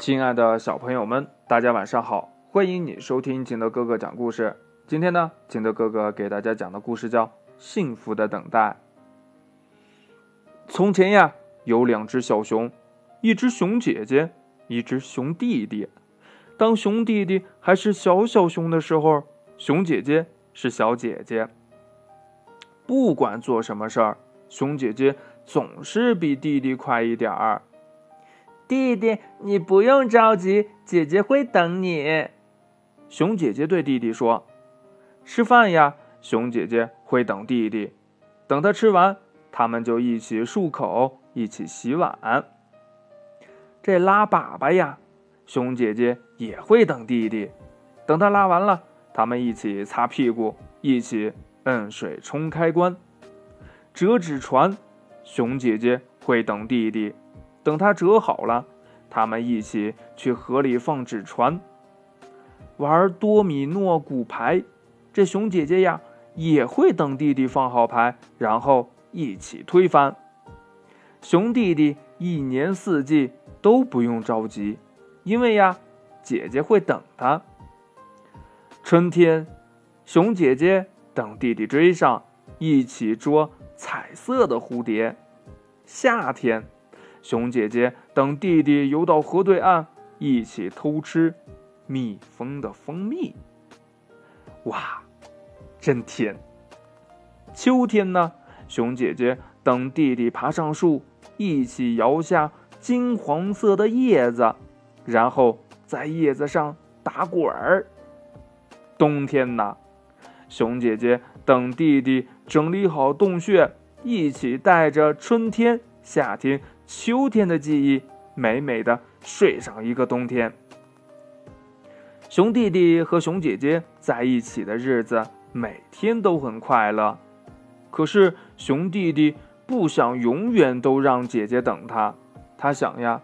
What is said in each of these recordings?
亲爱的小朋友们，大家晚上好！欢迎你收听景德哥哥讲故事。今天呢，景德哥哥给大家讲的故事叫《幸福的等待》。从前呀，有两只小熊，一只熊姐姐，一只熊弟弟。当熊弟弟还是小小熊的时候，熊姐姐是小姐姐。不管做什么事儿，熊姐姐总是比弟弟快一点儿。弟弟，你不用着急，姐姐会等你。熊姐姐对弟弟说：“吃饭呀，熊姐姐会等弟弟。等他吃完，他们就一起漱口，一起洗碗。这拉粑粑呀，熊姐姐也会等弟弟。等他拉完了，他们一起擦屁股，一起摁水冲开关。折纸船，熊姐姐会等弟弟。”等他折好了，他们一起去河里放纸船，玩多米诺骨牌。这熊姐姐呀，也会等弟弟放好牌，然后一起推翻。熊弟弟一年四季都不用着急，因为呀，姐姐会等他。春天，熊姐姐等弟弟追上，一起捉彩色的蝴蝶。夏天。熊姐姐等弟弟游到河对岸，一起偷吃蜜蜂的蜂蜜。哇，真甜！秋天呢，熊姐姐等弟弟爬上树，一起摇下金黄色的叶子，然后在叶子上打滚儿。冬天呢，熊姐姐等弟弟整理好洞穴，一起带着春天、夏天。秋天的记忆，美美的睡上一个冬天。熊弟弟和熊姐姐在一起的日子，每天都很快乐。可是熊弟弟不想永远都让姐姐等他，他想呀，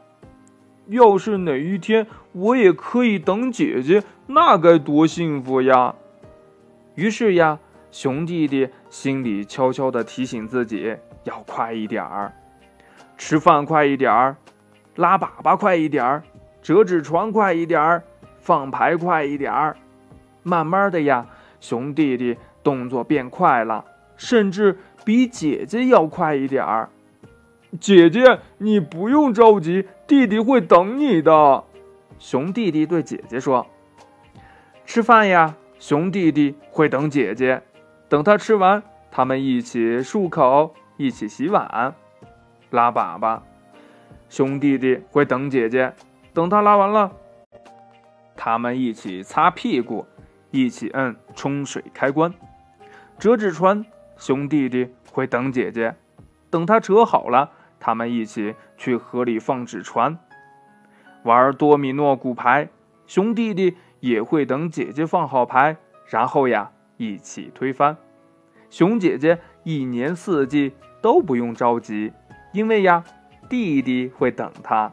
要是哪一天我也可以等姐姐，那该多幸福呀！于是呀，熊弟弟心里悄悄地提醒自己，要快一点儿。吃饭快一点儿，拉粑粑快一点儿，折纸船快一点儿，放牌快一点儿。慢慢的呀，熊弟弟动作变快了，甚至比姐姐要快一点儿。姐姐，你不用着急，弟弟会等你的。熊弟弟对姐姐说：“吃饭呀，熊弟弟会等姐姐，等他吃完，他们一起漱口，一起洗碗。”拉粑粑，熊弟弟会等姐姐，等他拉完了，他们一起擦屁股，一起摁冲水开关。折纸船，熊弟弟会等姐姐，等他折好了，他们一起去河里放纸船。玩多米诺骨牌，熊弟弟也会等姐姐放好牌，然后呀一起推翻。熊姐姐一年四季都不用着急。因为呀，弟弟会等他。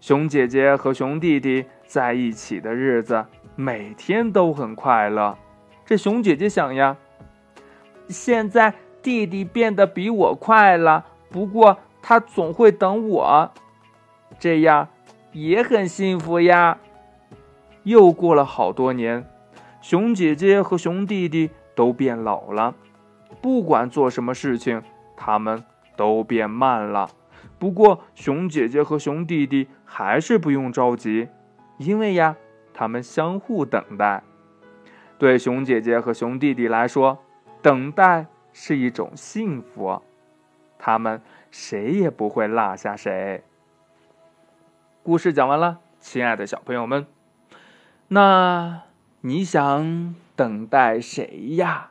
熊姐姐和熊弟弟在一起的日子，每天都很快乐。这熊姐姐想呀，现在弟弟变得比我快了，不过他总会等我，这样也很幸福呀。又过了好多年，熊姐姐和熊弟弟都变老了，不管做什么事情，他们。都变慢了，不过熊姐姐和熊弟弟还是不用着急，因为呀，他们相互等待。对熊姐姐和熊弟弟来说，等待是一种幸福，他们谁也不会落下谁。故事讲完了，亲爱的小朋友们，那你想等待谁呀？